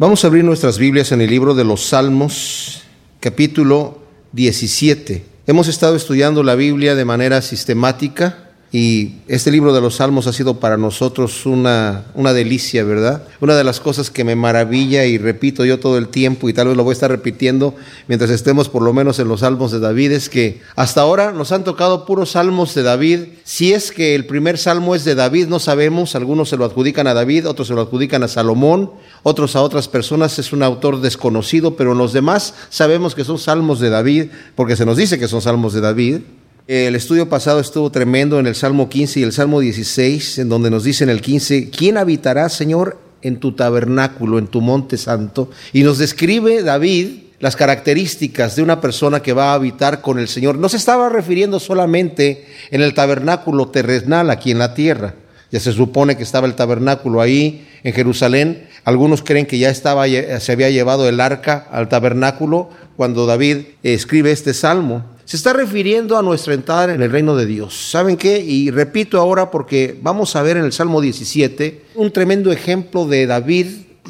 Vamos a abrir nuestras Biblias en el libro de los Salmos, capítulo 17. Hemos estado estudiando la Biblia de manera sistemática y este libro de los Salmos ha sido para nosotros una, una delicia, ¿verdad? Una de las cosas que me maravilla y repito yo todo el tiempo y tal vez lo voy a estar repitiendo mientras estemos por lo menos en los Salmos de David es que hasta ahora nos han tocado puros Salmos de David. Si es que el primer Salmo es de David, no sabemos, algunos se lo adjudican a David, otros se lo adjudican a Salomón, otros a otras personas, es un autor desconocido, pero en los demás sabemos que son Salmos de David porque se nos dice que son Salmos de David. El estudio pasado estuvo tremendo en el Salmo 15 y el Salmo 16, en donde nos dice en el 15, ¿quién habitará, Señor, en tu tabernáculo, en tu monte santo? Y nos describe David las características de una persona que va a habitar con el Señor. No se estaba refiriendo solamente en el tabernáculo terrenal aquí en la tierra. Ya se supone que estaba el tabernáculo ahí en Jerusalén. Algunos creen que ya estaba, se había llevado el arca al tabernáculo cuando David escribe este salmo. Se está refiriendo a nuestra entrada en el reino de Dios. ¿Saben qué? Y repito ahora porque vamos a ver en el Salmo 17 un tremendo ejemplo de David,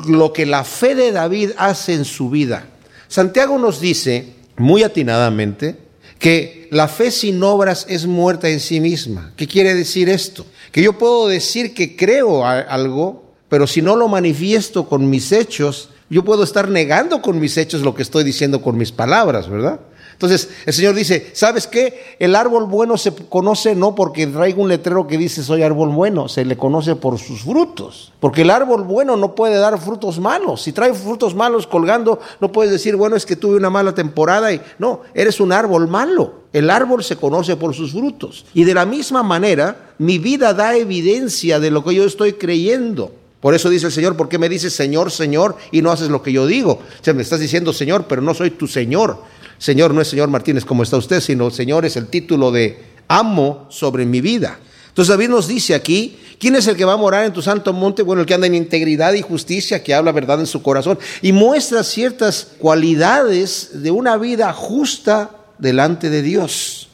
lo que la fe de David hace en su vida. Santiago nos dice, muy atinadamente, que la fe sin obras es muerta en sí misma. ¿Qué quiere decir esto? Que yo puedo decir que creo algo, pero si no lo manifiesto con mis hechos, yo puedo estar negando con mis hechos lo que estoy diciendo con mis palabras, ¿verdad? Entonces el Señor dice, ¿sabes qué? El árbol bueno se conoce no porque traiga un letrero que dice soy árbol bueno, se le conoce por sus frutos. Porque el árbol bueno no puede dar frutos malos. Si trae frutos malos colgando, no puedes decir, bueno, es que tuve una mala temporada y no, eres un árbol malo. El árbol se conoce por sus frutos. Y de la misma manera, mi vida da evidencia de lo que yo estoy creyendo. Por eso dice el Señor, ¿por qué me dices Señor, Señor y no haces lo que yo digo? O sea, me estás diciendo Señor, pero no soy tu Señor. Señor no es Señor Martínez como está usted, sino Señor es el título de amo sobre mi vida. Entonces David nos dice aquí, ¿quién es el que va a morar en tu santo monte? Bueno, el que anda en integridad y justicia, que habla verdad en su corazón y muestra ciertas cualidades de una vida justa delante de Dios.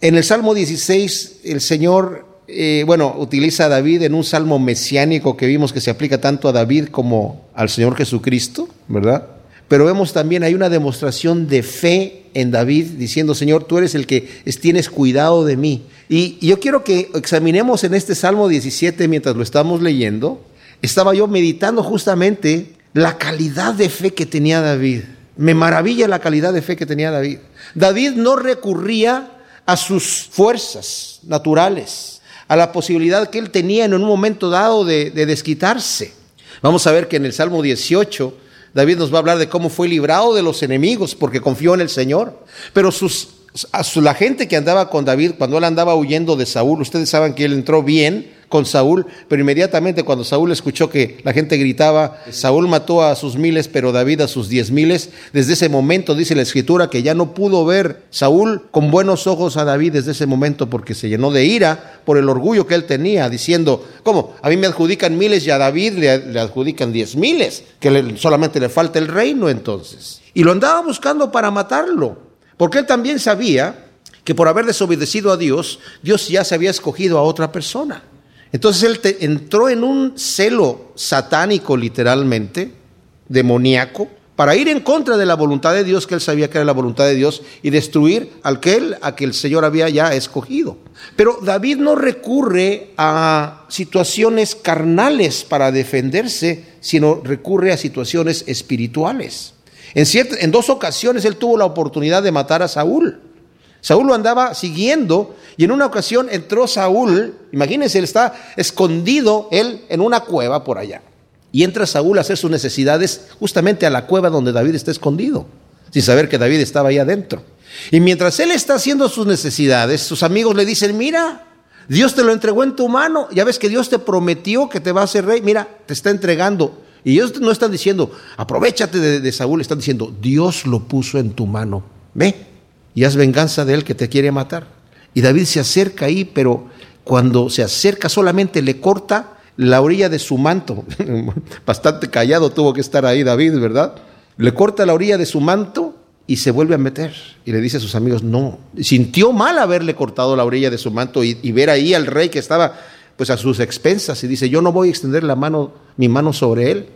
En el Salmo 16, el Señor, eh, bueno, utiliza a David en un salmo mesiánico que vimos que se aplica tanto a David como al Señor Jesucristo, ¿verdad? Pero vemos también, hay una demostración de fe en David diciendo, Señor, tú eres el que tienes cuidado de mí. Y yo quiero que examinemos en este Salmo 17 mientras lo estamos leyendo. Estaba yo meditando justamente la calidad de fe que tenía David. Me maravilla la calidad de fe que tenía David. David no recurría a sus fuerzas naturales, a la posibilidad que él tenía en un momento dado de, de desquitarse. Vamos a ver que en el Salmo 18 David nos va a hablar de cómo fue librado de los enemigos porque confió en el Señor. Pero sus, la gente que andaba con David, cuando él andaba huyendo de Saúl, ustedes saben que él entró bien con Saúl, pero inmediatamente cuando Saúl escuchó que la gente gritaba, Saúl mató a sus miles, pero David a sus diez miles, desde ese momento dice la escritura que ya no pudo ver Saúl con buenos ojos a David desde ese momento porque se llenó de ira por el orgullo que él tenía, diciendo, ¿cómo? A mí me adjudican miles y a David le, adjudican diez miles, que solamente le falta el reino entonces. Y lo andaba buscando para matarlo, porque él también sabía que por haber desobedecido a Dios, Dios ya se había escogido a otra persona. Entonces él entró en un celo satánico literalmente, demoníaco, para ir en contra de la voluntad de Dios, que él sabía que era la voluntad de Dios, y destruir al que él, a que el Señor había ya escogido. Pero David no recurre a situaciones carnales para defenderse, sino recurre a situaciones espirituales. En, en dos ocasiones él tuvo la oportunidad de matar a Saúl. Saúl lo andaba siguiendo y en una ocasión entró Saúl, imagínense, él está escondido él en una cueva por allá. Y entra Saúl a hacer sus necesidades justamente a la cueva donde David está escondido, sin saber que David estaba ahí adentro. Y mientras él está haciendo sus necesidades, sus amigos le dicen, mira, Dios te lo entregó en tu mano, ya ves que Dios te prometió que te va a hacer rey, mira, te está entregando. Y ellos no están diciendo, aprovechate de, Saúl, están diciendo, Dios lo puso en tu mano. Ve, y haz venganza de él que te quiere matar. Y David se acerca ahí, pero cuando se acerca solamente le corta la orilla de su manto. Bastante callado tuvo que estar ahí David, ¿verdad? Le corta la orilla de su manto y se vuelve a meter. Y le dice a sus amigos, no. Sintió mal haberle cortado la orilla de su manto y ver ahí al rey que estaba pues a sus expensas y dice, yo no voy a extender la mano, mi mano sobre él.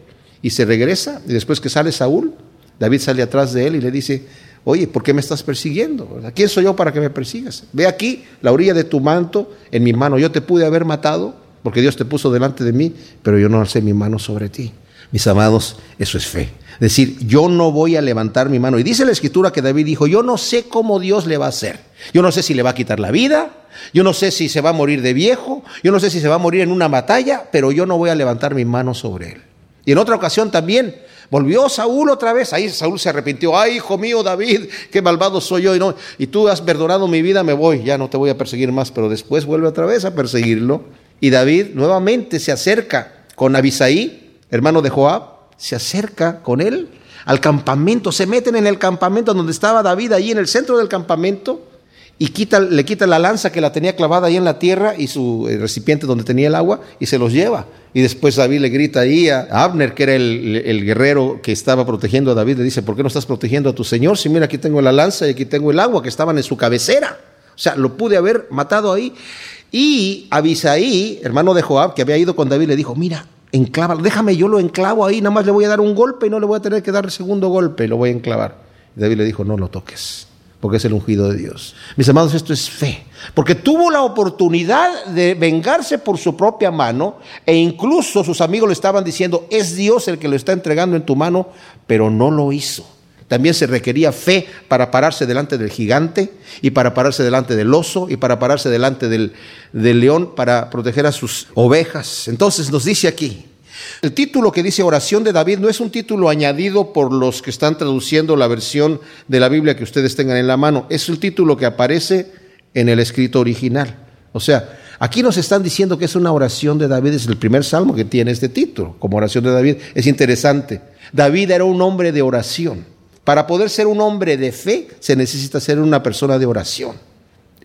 y se regresa. Y después que sale Saúl, David sale atrás de él y le dice, oye, ¿por qué me estás persiguiendo? ¿Quién soy yo para que me persigas? Ve aquí la orilla de tu manto en mi mano. Yo te pude haber matado porque Dios te puso delante de mí, pero yo no alcé mi mano sobre ti. Mis amados, eso es fe. Decir, yo no voy a levantar mi mano. Y dice la escritura que David dijo, yo no sé cómo Dios le va a hacer. Yo no sé si le va a quitar la vida, yo no sé si se va a morir de viejo, yo no sé si se va a morir en una batalla, pero yo no voy a levantar mi mano sobre él. Y en otra ocasión también volvió Saúl otra vez. Ahí Saúl se arrepintió. Ay, hijo mío, David, qué malvado soy yo. Y, no, y tú has perdonado mi vida, me voy. Ya no te voy a perseguir más. Pero después vuelve otra vez a perseguirlo. Y David nuevamente se acerca con Abisaí, hermano de Joab, se acerca con él al campamento. Se meten en el campamento donde estaba David, ahí en el centro del campamento y le quita la lanza que la tenía clavada ahí en la tierra y su recipiente donde tenía el agua y se los lleva. Y después David le grita ahí a Abner, que era el, el, guerrero que estaba protegiendo a David, le dice, ¿por qué no estás protegiendo a tu señor? Si mira, aquí tengo la lanza y aquí tengo el agua que estaban en su cabecera. O sea, lo pude haber matado ahí. Y Abisaí, hermano de Joab, que había ido con David, le dijo, mira, enclávalo, déjame, yo lo enclavo ahí, nada más le voy a dar un golpe y no le voy a tener que dar el segundo golpe, lo voy a enclavar. Y David le dijo, no lo toques porque es el ungido de Dios. Mis amados, esto es fe, porque tuvo la oportunidad de vengarse por su propia mano e incluso sus amigos le estaban diciendo, es Dios el que lo está entregando en tu mano, pero no lo hizo. También se requería fe para pararse delante del gigante y para pararse delante del oso y para pararse delante del, del león para proteger a sus ovejas. Entonces nos dice aquí, el título que dice oración de David no es un título añadido por los que están traduciendo la versión de la Biblia que ustedes tengan en la mano, es el título que aparece en el escrito original. O sea, aquí nos están diciendo que es una oración de David, es el primer salmo que tiene este título, como oración de David. Es interesante. David era un hombre de oración. Para poder ser un hombre de fe se necesita ser una persona de oración.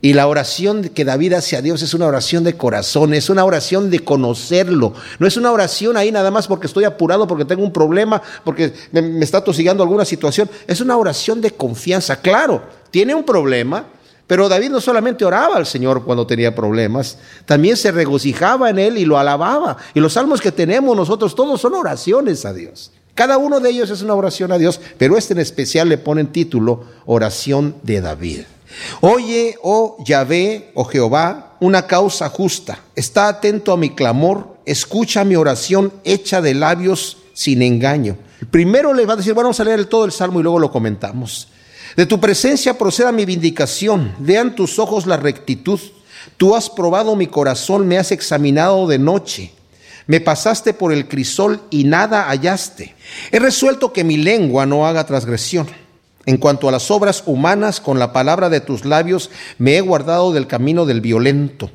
Y la oración que David hace a Dios es una oración de corazón, es una oración de conocerlo. No es una oración ahí nada más porque estoy apurado, porque tengo un problema, porque me, está tosigando alguna situación. Es una oración de confianza. Claro, tiene un problema, pero David no solamente oraba al Señor cuando tenía problemas, también se regocijaba en Él y lo alababa. Y los salmos que tenemos nosotros todos son oraciones a Dios. Cada uno de ellos es una oración a Dios, pero este en especial le pone en título Oración de David. Oye, oh Yahvé, oh Jehová, una causa justa. Está atento a mi clamor, escucha mi oración hecha de labios sin engaño. Primero le va a decir, vamos a leer todo el salmo y luego lo comentamos. De tu presencia proceda mi vindicación, vean tus ojos la rectitud. Tú has probado mi corazón, me has examinado de noche. Me pasaste por el crisol y nada hallaste. He resuelto que mi lengua no haga transgresión en cuanto a las obras humanas, con la palabra de tus labios me he guardado del camino del violento.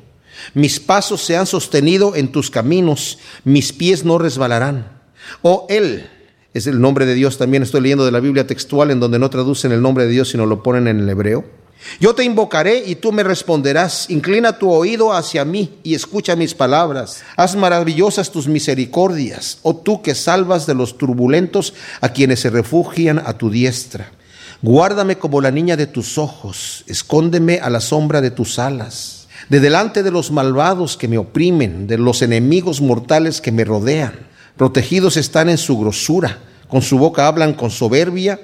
Mis pasos se han sostenido en tus caminos, mis pies no resbalarán. Oh, Él es el nombre de Dios. También estoy leyendo de la Biblia textual en donde no traducen el nombre de Dios, sino lo ponen en el hebreo. Yo te invocaré y tú me responderás. Inclina tu oído hacia mí y escucha mis palabras. Haz maravillosas tus misericordias, oh tú que salvas de los turbulentos a quienes se refugian a tu diestra. Guárdame como la niña de tus ojos, escóndeme a la sombra de tus alas, de delante de los malvados que me oprimen, de los enemigos mortales que me rodean. Protegidos están en su grosura, con su boca hablan con soberbia,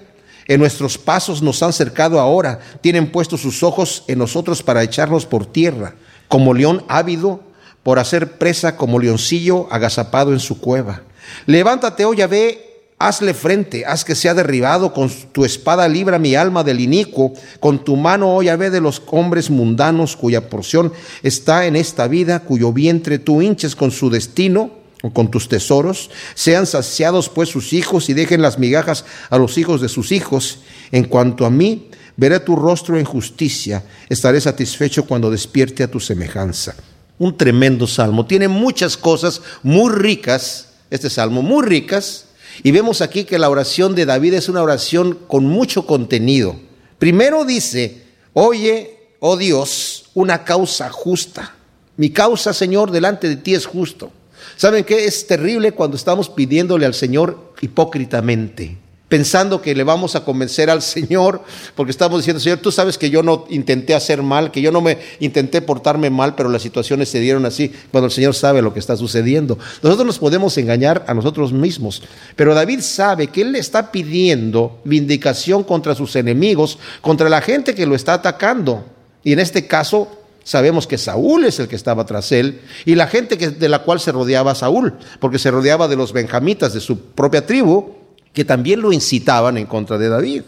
en nuestros pasos nos han cercado ahora, tienen puestos sus ojos en nosotros para echarnos por tierra, como león ávido, por hacer presa como leoncillo agazapado en su cueva. Levántate, oh ve Hazle frente, haz que sea derribado, con tu espada libra mi alma del inicuo, con tu mano, oh ve de los hombres mundanos cuya porción está en esta vida, cuyo vientre tú hinches con su destino o con tus tesoros, sean saciados pues sus hijos y dejen las migajas a los hijos de sus hijos. En cuanto a mí, veré tu rostro en justicia, estaré satisfecho cuando despierte a tu semejanza. Un tremendo salmo, tiene muchas cosas muy ricas, este salmo, muy ricas, y vemos aquí que la oración de David es una oración con mucho contenido. Primero dice, oye, oh Dios, una causa justa. Mi causa, Señor, delante de ti es justo. ¿Saben qué? Es terrible cuando estamos pidiéndole al Señor hipócritamente. Pensando que le vamos a convencer al Señor, porque estamos diciendo, Señor, tú sabes que yo no intenté hacer mal, que yo no me intenté portarme mal, pero las situaciones se dieron así, cuando el Señor sabe lo que está sucediendo. Nosotros nos podemos engañar a nosotros mismos, pero David sabe que él le está pidiendo vindicación contra sus enemigos, contra la gente que lo está atacando. Y en este caso, Sabemos que Saúl es el que estaba tras él y la gente de la cual se rodeaba Saúl, porque se rodeaba de los benjamitas de su propia tribu, que también lo incitaban en contra de David,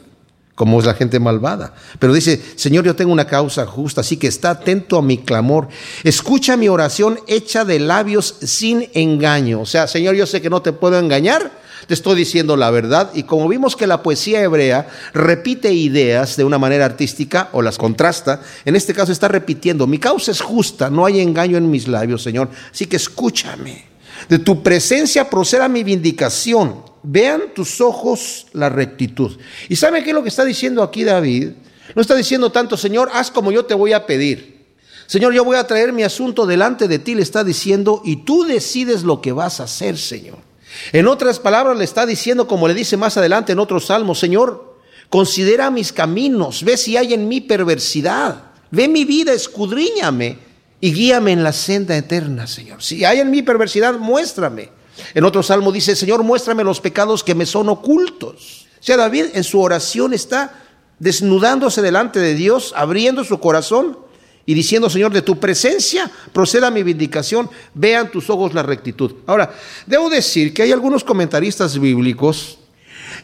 como es la gente malvada. Pero dice, Señor, yo tengo una causa justa, así que está atento a mi clamor. Escucha mi oración hecha de labios sin engaño. O sea, Señor, yo sé que no te puedo engañar, te estoy diciendo la verdad. Y como vimos que la poesía hebrea repite ideas de una manera artística o las contrasta, en este caso está repitiendo, mi causa es justa, no hay engaño en mis labios, Señor. Así que escúchame. De tu presencia proceda mi vindicación vean tus ojos la rectitud. ¿Y sabe qué es lo que está diciendo aquí David? No está diciendo tanto, Señor, haz como yo te voy a pedir. Señor, yo voy a traer mi asunto delante de ti, le está diciendo, y tú decides lo que vas a hacer, Señor. En otras palabras, le está diciendo, como le dice más adelante en otro salmo, Señor, considera mis caminos, ve si hay en mí perversidad, ve mi vida, escudriñame y guíame en la senda eterna, Señor. Si hay en mí perversidad, muéstrame. En otro salmo dice, Señor, muéstrame los pecados que me son ocultos. O sea, David en su oración está desnudándose delante de Dios, abriendo su corazón y diciendo, Señor, de tu presencia proceda mi vindicación, vean tus ojos la rectitud. Ahora, debo decir que hay algunos comentaristas bíblicos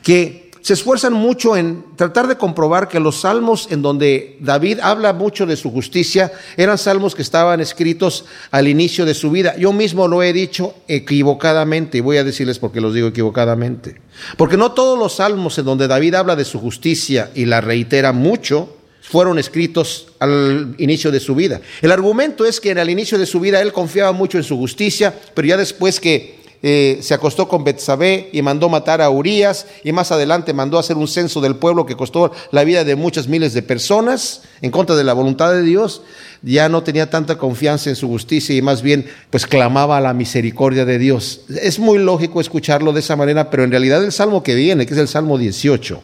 que se esfuerzan mucho en tratar de comprobar que los salmos en donde David habla mucho de su justicia eran salmos que estaban escritos al inicio de su vida. Yo mismo lo he dicho equivocadamente y voy a decirles por qué los digo equivocadamente. Porque no todos los salmos en donde David habla de su justicia y la reitera mucho fueron escritos al inicio de su vida. El argumento es que en el inicio de su vida él confiaba mucho en su justicia, pero ya después que eh, se acostó con Betsabé y mandó matar a Urias y más adelante mandó hacer un censo del pueblo que costó la vida de muchas miles de personas en contra de la voluntad de Dios, ya no tenía tanta confianza en su justicia y más bien pues clamaba a la misericordia de Dios. Es muy lógico escucharlo de esa manera, pero en realidad el salmo que viene, que es el Salmo 18,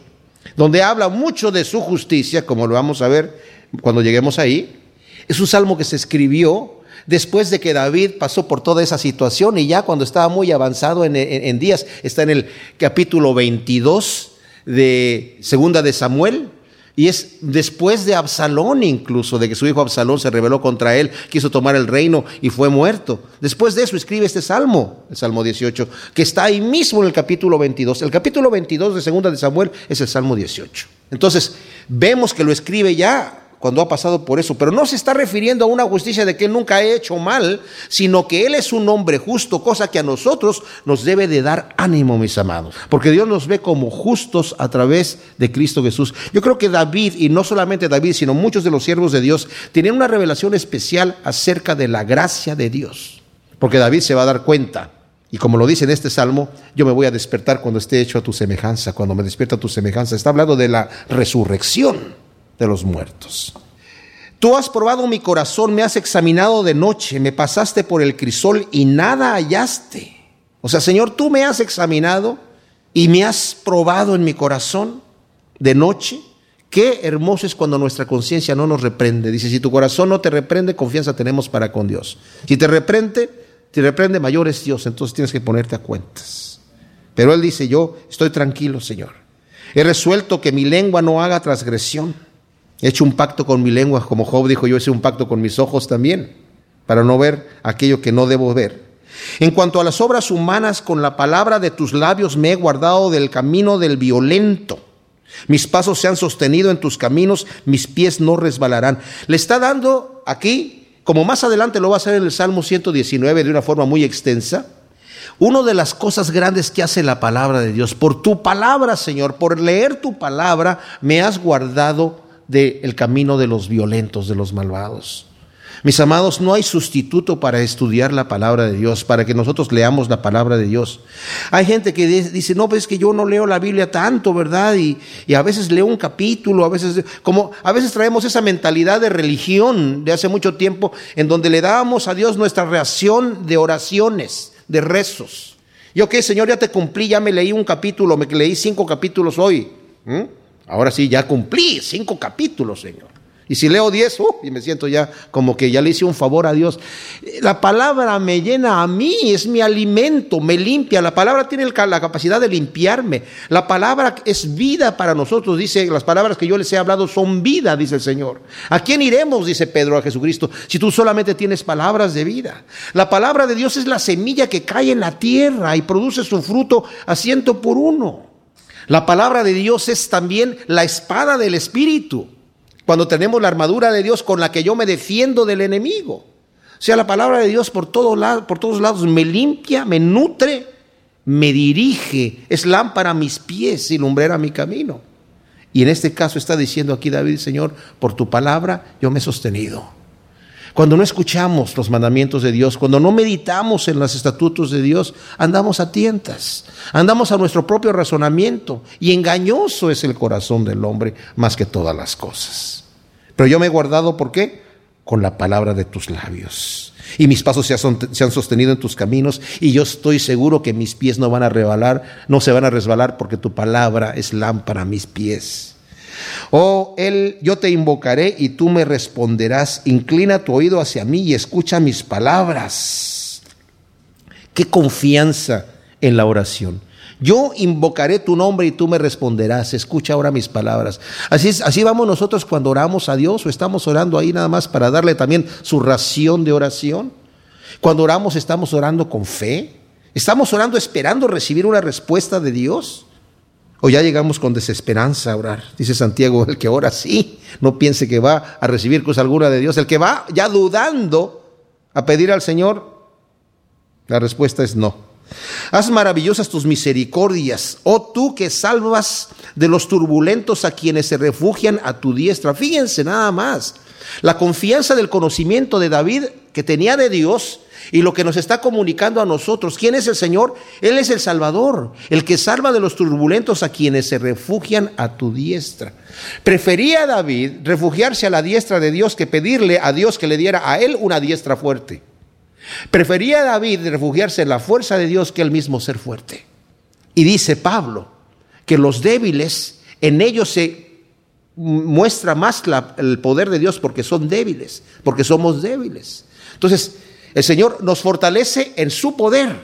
donde habla mucho de su justicia, como lo vamos a ver cuando lleguemos ahí, es un salmo que se escribió después de que David pasó por toda esa situación y ya cuando estaba muy avanzado en, días, está en el capítulo 22 de Segunda de Samuel, y es después de Absalón incluso, de que su hijo Absalón se rebeló contra él, quiso tomar el reino y fue muerto. Después de eso escribe este salmo, el Salmo 18, que está ahí mismo en el capítulo 22. El capítulo 22 de Segunda de Samuel es el Salmo 18. Entonces, vemos que lo escribe ya cuando ha pasado por eso, pero no se está refiriendo a una justicia de que nunca ha hecho mal, sino que él es un hombre justo, cosa que a nosotros nos debe de dar ánimo, mis amados, porque Dios nos ve como justos a través de Cristo Jesús. Yo creo que David, y no solamente David, sino muchos de los siervos de Dios, tienen una revelación especial acerca de la gracia de Dios, porque David se va a dar cuenta. Y como lo dice en este salmo, yo me voy a despertar cuando esté hecho a tu semejanza, cuando me despierta a tu semejanza. Está hablando de la resurrección de los muertos. Tú has probado mi corazón, me has examinado de noche, me pasaste por el crisol y nada hallaste. O sea, Señor, tú me has examinado y me has probado en mi corazón de noche. Qué hermoso es cuando nuestra conciencia no nos reprende. Dice, si tu corazón no te reprende, confianza tenemos para con Dios. Si te reprende, te reprende mayor es Dios, entonces tienes que ponerte a cuentas. Pero Él dice, yo estoy tranquilo, Señor. He resuelto que mi lengua no haga transgresión. He hecho un pacto con mi lengua, como Job dijo, yo hice un pacto con mis ojos también, para no ver aquello que no debo ver. En cuanto a las obras humanas, con la palabra de tus labios me he guardado del camino del violento. Mis pasos se han sostenido en tus caminos, mis pies no resbalarán. Le está dando aquí, como más adelante lo va a hacer en el Salmo 119 de una forma muy extensa, una de las cosas grandes que hace la palabra de Dios. Por tu palabra, Señor, por leer tu palabra, me has guardado del camino de los violentos, de los malvados. Mis amados, no hay sustituto para estudiar la palabra de Dios, para que nosotros leamos la palabra de Dios. Hay gente que dice, no, pues es que yo no leo la Biblia tanto, ¿verdad? Y, a veces leo un capítulo, a veces, como a veces traemos esa mentalidad de religión de hace mucho tiempo, en donde le dábamos a Dios nuestra reacción de oraciones, de rezos. Yo qué, Señor, ya te cumplí, ya me leí un capítulo, me leí cinco capítulos hoy. Ahora sí, ya cumplí cinco capítulos, Señor. Y si leo diez, uh, y me siento ya como que ya le hice un favor a Dios. La palabra me llena a mí, es mi alimento, me limpia. La palabra tiene la capacidad de limpiarme. La palabra es vida para nosotros, dice, las palabras que yo les he hablado son vida, dice el Señor. ¿A quién iremos, dice Pedro a Jesucristo, si tú solamente tienes palabras de vida? La palabra de Dios es la semilla que cae en la tierra y produce su fruto a ciento por uno. La palabra de Dios es también la espada del Espíritu cuando tenemos la armadura de Dios con la que yo me defiendo del enemigo. O sea, la palabra de Dios por, todo por todos lados me limpia, me nutre, me dirige, es lámpara a mis pies y lumbrera a mi camino. Y en este caso está diciendo aquí David, Señor, por tu palabra yo me he sostenido. Cuando no escuchamos los mandamientos de Dios, cuando no meditamos en los estatutos de Dios, andamos a tientas, andamos a nuestro propio razonamiento y engañoso es el corazón del hombre más que todas las cosas. Pero yo me he guardado, ¿por qué? Con la palabra de tus labios. Y mis pasos se han sostenido en tus caminos y yo estoy seguro que mis pies no van a rebalar, no se van a resbalar porque tu palabra es lámpara a mis pies. Oh, él, yo te invocaré y tú me responderás. Inclina tu oído hacia mí y escucha mis palabras. Qué confianza en la oración. Yo invocaré tu nombre y tú me responderás. Escucha ahora mis palabras. Así, es, así vamos nosotros cuando oramos a Dios o estamos orando ahí nada más para darle también su ración de oración. Cuando oramos estamos orando con fe. Estamos orando esperando recibir una respuesta de Dios. O ya llegamos con desesperanza a orar. Dice Santiago, el que ora sí, no piense que va a recibir cosa alguna de Dios. El que va ya dudando a pedir al Señor, la respuesta es no. Haz maravillosas tus misericordias, oh tú que salvas de los turbulentos a quienes se refugian a tu diestra. Fíjense nada más, la confianza del conocimiento de David que tenía de Dios y lo que nos está comunicando a nosotros. ¿Quién es el Señor? Él es el Salvador, el que salva de los turbulentos a quienes se refugian a tu diestra. Prefería David refugiarse a la diestra de Dios que pedirle a Dios que le diera a él una diestra fuerte. Prefería David refugiarse en la fuerza de Dios que él mismo ser fuerte. Y dice Pablo que los débiles, en ellos se muestra más el poder de Dios porque son débiles, porque somos débiles. Entonces, el Señor nos fortalece en su poder.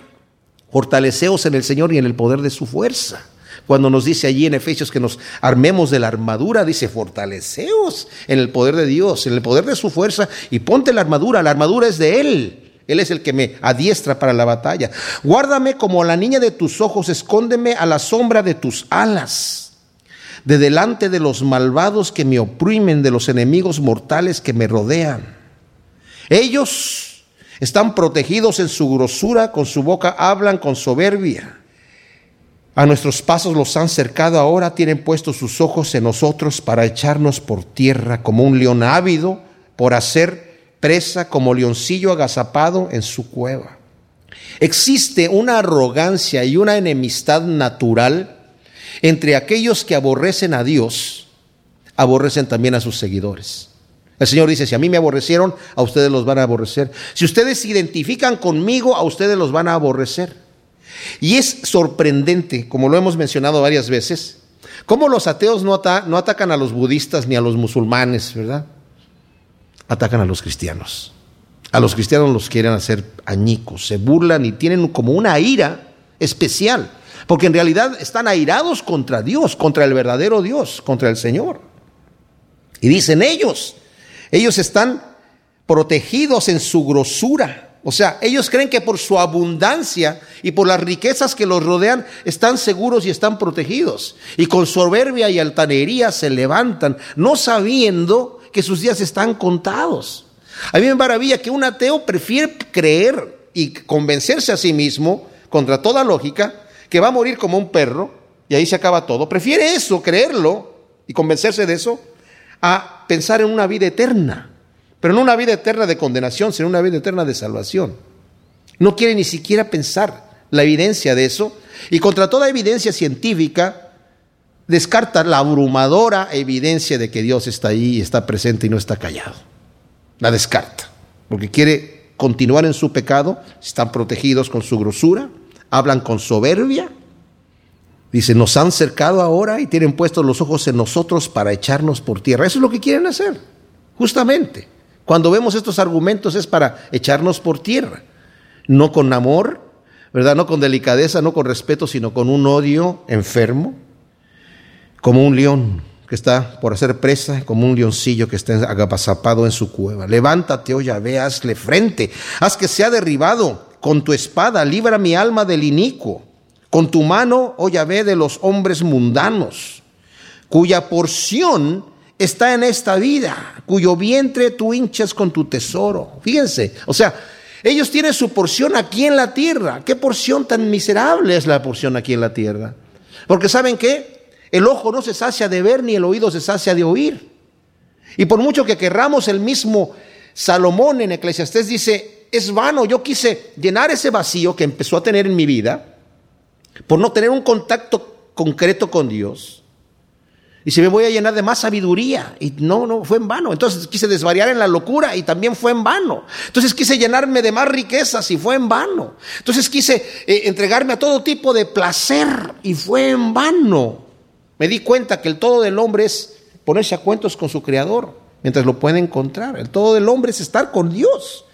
Fortaleceos en el Señor y en el poder de su fuerza. Cuando nos dice allí en Efesios que nos armemos de la armadura, dice, fortaleceos en el poder de Dios, en el poder de su fuerza y ponte la armadura. La armadura es de Él. Él es el que me adiestra para la batalla. Guárdame como la niña de tus ojos, escóndeme a la sombra de tus alas, de delante de los malvados que me oprimen, de los enemigos mortales que me rodean. Ellos están protegidos en su grosura, con su boca hablan con soberbia. A nuestros pasos los han cercado ahora, tienen puestos sus ojos en nosotros para echarnos por tierra como un león ávido por hacer presa como leoncillo agazapado en su cueva. Existe una arrogancia y una enemistad natural entre aquellos que aborrecen a Dios, aborrecen también a sus seguidores. El Señor dice, si a mí me aborrecieron, a ustedes los van a aborrecer. Si ustedes se identifican conmigo, a ustedes los van a aborrecer. Y es sorprendente, como lo hemos mencionado varias veces, cómo los ateos no, atacan a los budistas ni a los musulmanes, ¿verdad? Atacan a los cristianos. A los cristianos los quieren hacer añicos, se burlan y tienen como una ira especial, porque en realidad están airados contra Dios, contra el verdadero Dios, contra el Señor. Y dicen ellos, ellos están protegidos en su grosura. O sea, ellos creen que por su abundancia y por las riquezas que los rodean están seguros y están protegidos. Y con soberbia y altanería se levantan, no sabiendo que sus días están contados. A mí me maravilla que un ateo prefiere creer y convencerse a sí mismo, contra toda lógica, que va a morir como un perro y ahí se acaba todo. Prefiere eso, creerlo y convencerse de eso, a pensar en una vida eterna, pero no una vida eterna de condenación, sino una vida eterna de salvación. No quiere ni siquiera pensar la evidencia de eso y contra toda evidencia científica descarta la abrumadora evidencia de que Dios está ahí y está presente y no está callado. La descarta, porque quiere continuar en su pecado, están protegidos con su grosura, hablan con soberbia. Dice, nos han cercado ahora y tienen puestos los ojos en nosotros para echarnos por tierra. Eso es lo que quieren hacer, justamente. Cuando vemos estos argumentos es para echarnos por tierra, no con amor, ¿verdad? No con delicadeza, no con respeto, sino con un odio enfermo, como un león que está por hacer presa, como un leoncillo que está agapazapado en su cueva. Levántate, oh Yahvé, hazle frente, haz que sea derribado con tu espada, libra mi alma del inicuo, con tu mano, oh Yahvé, de los hombres mundanos, cuya porción está en esta vida, cuyo vientre tú hinchas con tu tesoro. Fíjense, o sea, ellos tienen su porción aquí en la tierra. ¿Qué porción tan miserable es la porción aquí en la tierra? Porque ¿saben qué? El ojo no se sacia de ver ni el oído se sacia de oír. Y por mucho que querramos el mismo Salomón en Eclesiastés dice, es vano, yo quise llenar ese vacío que empezó a tener en mi vida por no tener un contacto concreto con Dios y se me voy a llenar de más sabiduría. Y no, no, fue en vano. Entonces quise desvariar en la locura y también fue en vano. Entonces quise llenarme de más riquezas y fue en vano. Entonces quise eh, entregarme a todo tipo de placer y fue en vano. Me di cuenta que el todo del hombre es ponerse a cuentos con su creador mientras lo puede encontrar. El todo del hombre es estar con Dios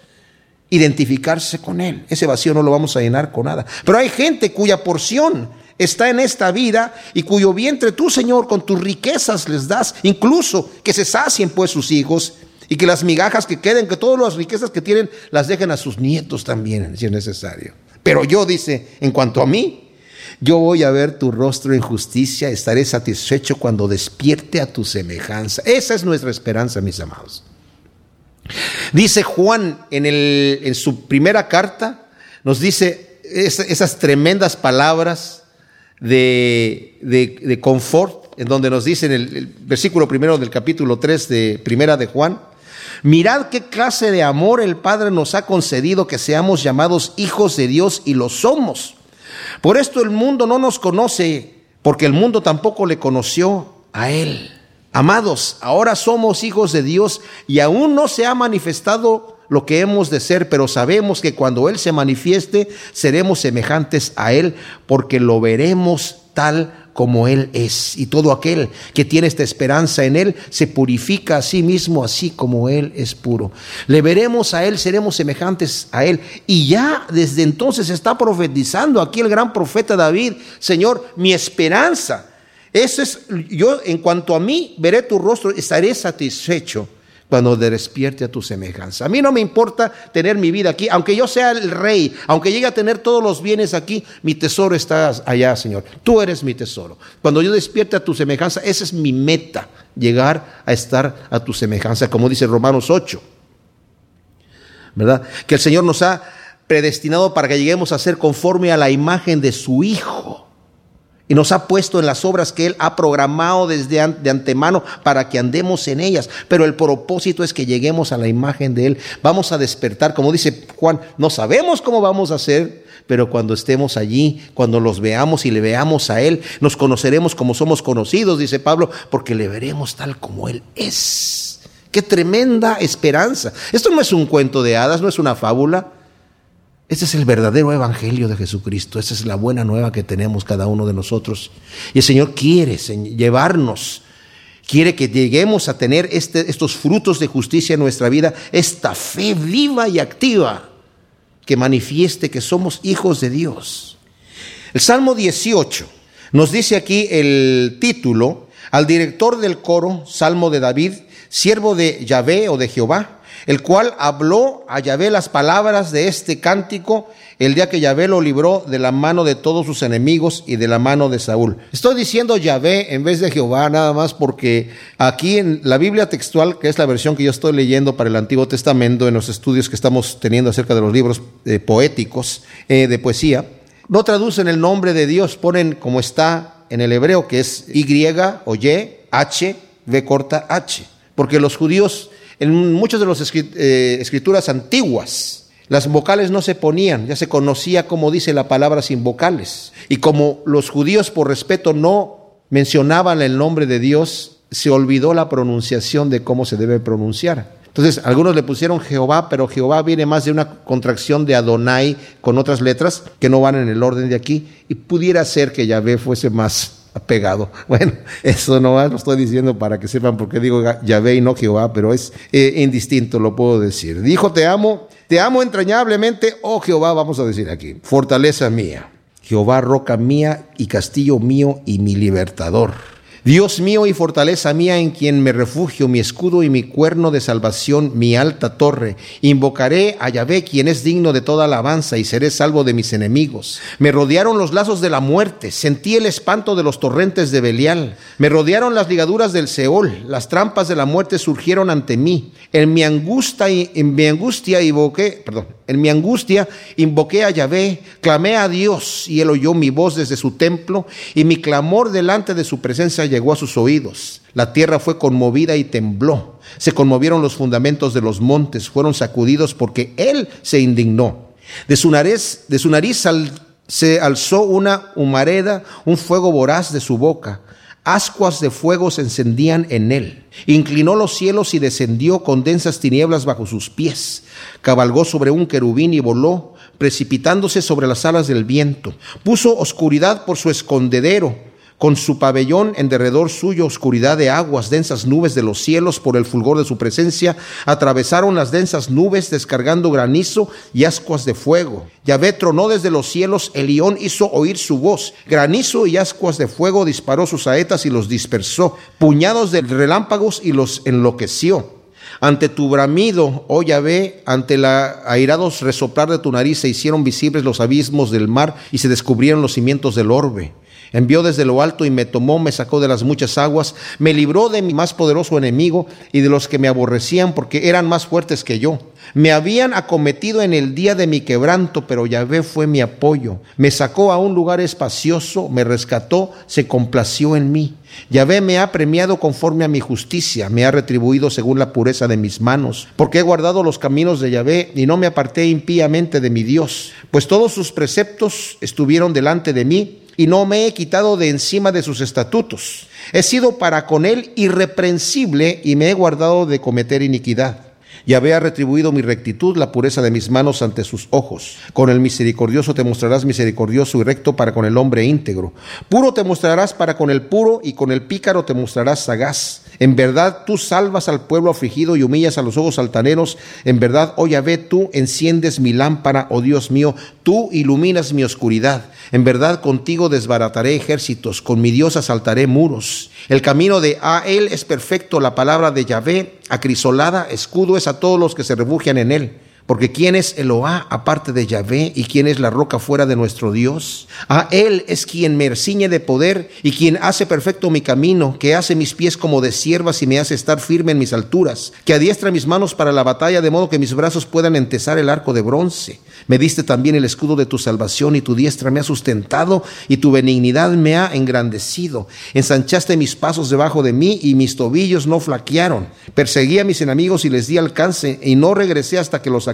identificarse con Él. Ese vacío no lo vamos a llenar con nada. Pero hay gente cuya porción está en esta vida y cuyo vientre tú, Señor, con tus riquezas les das, incluso que se sacien pues sus hijos y que las migajas que queden, que todas las riquezas que tienen, las dejen a sus nietos también, si es necesario. Pero yo, dice, en cuanto a mí, yo voy a ver tu rostro en justicia, estaré satisfecho cuando despierte a tu semejanza. Esa es nuestra esperanza, mis amados. Dice Juan en, el, su primera carta, nos dice esas tremendas palabras de, confort, en donde nos dice en el, versículo primero del capítulo 3 de Primera de Juan, mirad qué clase de amor el Padre nos ha concedido que seamos llamados hijos de Dios y lo somos. Por esto el mundo no nos conoce, porque el mundo tampoco le conoció a Él. Amados, ahora somos hijos de Dios y aún no se ha manifestado lo que hemos de ser, pero sabemos que cuando Él se manifieste, seremos semejantes a Él, porque lo veremos tal como Él es. Y todo aquel que tiene esta esperanza en Él se purifica a sí mismo así como Él es puro. Le veremos a Él, seremos semejantes a Él. Y ya desde entonces está profetizando aquí el gran profeta David, Señor, mi esperanza. Eso es, yo en cuanto a mí, veré tu rostro, estaré satisfecho cuando despierte a tu semejanza. A mí no me importa tener mi vida aquí, aunque yo sea el rey, aunque llegue a tener todos los bienes aquí, mi tesoro está allá, Señor. Tú eres mi tesoro. Cuando yo despierte a tu semejanza, esa es mi meta, llegar a estar a tu semejanza, como dice Romanos 8. ¿Verdad? Que el Señor nos ha predestinado para que lleguemos a ser conforme a la imagen de su Hijo y nos ha puesto en las obras que Él ha programado desde de antemano para que andemos en ellas. Pero el propósito es que lleguemos a la imagen de Él. Vamos a despertar, como dice Juan, no sabemos cómo vamos a hacer, pero cuando estemos allí, cuando los veamos y le veamos a Él, nos conoceremos como somos conocidos, dice Pablo, porque le veremos tal como Él es. Qué tremenda esperanza. Esto no es un cuento de hadas, no es una fábula. Este es el verdadero evangelio de Jesucristo. Esa es la buena nueva que tenemos cada uno de nosotros. Y el Señor quiere llevarnos, quiere que lleguemos a tener este, estos frutos de justicia en nuestra vida, esta fe viva y activa que manifieste que somos hijos de Dios. El Salmo 18 nos dice aquí el título al director del coro, Salmo de David, siervo de Yahvé o de Jehová el cual habló a Yahvé las palabras de este cántico el día que Yahvé lo libró de la mano de todos sus enemigos y de la mano de Saúl. Estoy diciendo Yahvé en vez de Jehová nada más porque aquí en la Biblia textual, que es la versión que yo estoy leyendo para el Antiguo Testamento en los estudios que estamos teniendo acerca de los libros eh, poéticos eh, de poesía, no traducen el nombre de Dios, ponen como está en el hebreo, que es Y o Y, H, V corta H, porque los judíos en muchas de las eh, escrituras antiguas, las vocales no se ponían, ya se conocía como dice la palabra sin vocales. Y como los judíos por respeto no mencionaban el nombre de Dios, se olvidó la pronunciación de cómo se debe pronunciar. Entonces, algunos le pusieron Jehová, pero Jehová viene más de una contracción de Adonai con otras letras que no van en el orden de aquí. Y pudiera ser que Yahvé fuese más apegado. Bueno, eso no lo estoy diciendo para que sepan por qué digo Yahvé y no Jehová, pero es eh, indistinto, lo puedo decir. Dijo, te amo, te amo entrañablemente, oh Jehová, vamos a decir aquí, fortaleza mía. Jehová, roca mía y castillo mío y mi libertador. Dios mío y fortaleza mía en quien me refugio, mi escudo y mi cuerno de salvación, mi alta torre. Invocaré a Yahvé, quien es digno de toda alabanza, y seré salvo de mis enemigos. Me rodearon los lazos de la muerte, sentí el espanto de los torrentes de Belial. Me rodearon las ligaduras del Seol, las trampas de la muerte surgieron ante mí. En mi angustia, en mi angustia invoqué, perdón, en mi angustia invoqué a Yahvé, clamé a Dios y él oyó mi voz desde su templo y mi clamor delante de su presencia llegó a sus oídos. La tierra fue conmovida y tembló. Se conmovieron los fundamentos de los montes, fueron sacudidos porque él se indignó. De su nariz, de su nariz se alzó una humareda, un fuego voraz de su boca ascuas de fuego se encendían en él. Inclinó los cielos y descendió con densas tinieblas bajo sus pies. Cabalgó sobre un querubín y voló, precipitándose sobre las alas del viento. Puso oscuridad por su escondedero con su pabellón en derredor suyo, oscuridad de aguas, densas nubes de los cielos por el fulgor de su presencia, atravesaron las densas nubes descargando granizo y ascuas de fuego. Yahvé tronó desde los cielos, el león hizo oír su voz, granizo y ascuas de fuego disparó sus saetas y los dispersó, puñados de relámpagos y los enloqueció. Ante tu bramido, oh Yahvé, ante el airados resoplar de tu nariz se hicieron visibles los abismos del mar y se descubrieron los cimientos del orbe. Envió desde lo alto y me tomó, me sacó de las muchas aguas, me libró de mi más poderoso enemigo y de los que me aborrecían porque eran más fuertes que yo. Me habían acometido en el día de mi quebranto, pero Yahvé fue mi apoyo. Me sacó a un lugar espacioso, me rescató, se complació en mí. Yahvé me ha premiado conforme a mi justicia, me ha retribuido según la pureza de mis manos, porque he guardado los caminos de Yahvé y no me aparté impíamente de mi Dios, pues todos sus preceptos estuvieron delante de mí y no me he quitado de encima de sus estatutos. He sido para con él irreprensible y me he guardado de cometer iniquidad. Y había retribuido mi rectitud, la pureza de mis manos ante sus ojos. Con el misericordioso te mostrarás misericordioso y recto para con el hombre íntegro. Puro te mostrarás para con el puro y con el pícaro te mostrarás sagaz. En verdad tú salvas al pueblo afligido y humillas a los ojos altaneros. En verdad, oh Yahvé, tú enciendes mi lámpara, oh Dios mío, tú iluminas mi oscuridad. En verdad contigo desbarataré ejércitos, con mi Dios asaltaré muros. El camino de a él es perfecto, la palabra de Yahvé, acrisolada, escudo es a todos los que se refugian en él. Porque ¿quién es Eloá aparte de Yahvé? ¿Y quién es la roca fuera de nuestro Dios? A Él es quien me ciñe de poder y quien hace perfecto mi camino, que hace mis pies como de siervas y me hace estar firme en mis alturas, que adiestra mis manos para la batalla de modo que mis brazos puedan entesar el arco de bronce. Me diste también el escudo de tu salvación y tu diestra me ha sustentado y tu benignidad me ha engrandecido. Ensanchaste mis pasos debajo de mí y mis tobillos no flaquearon. Perseguí a mis enemigos y les di alcance y no regresé hasta que los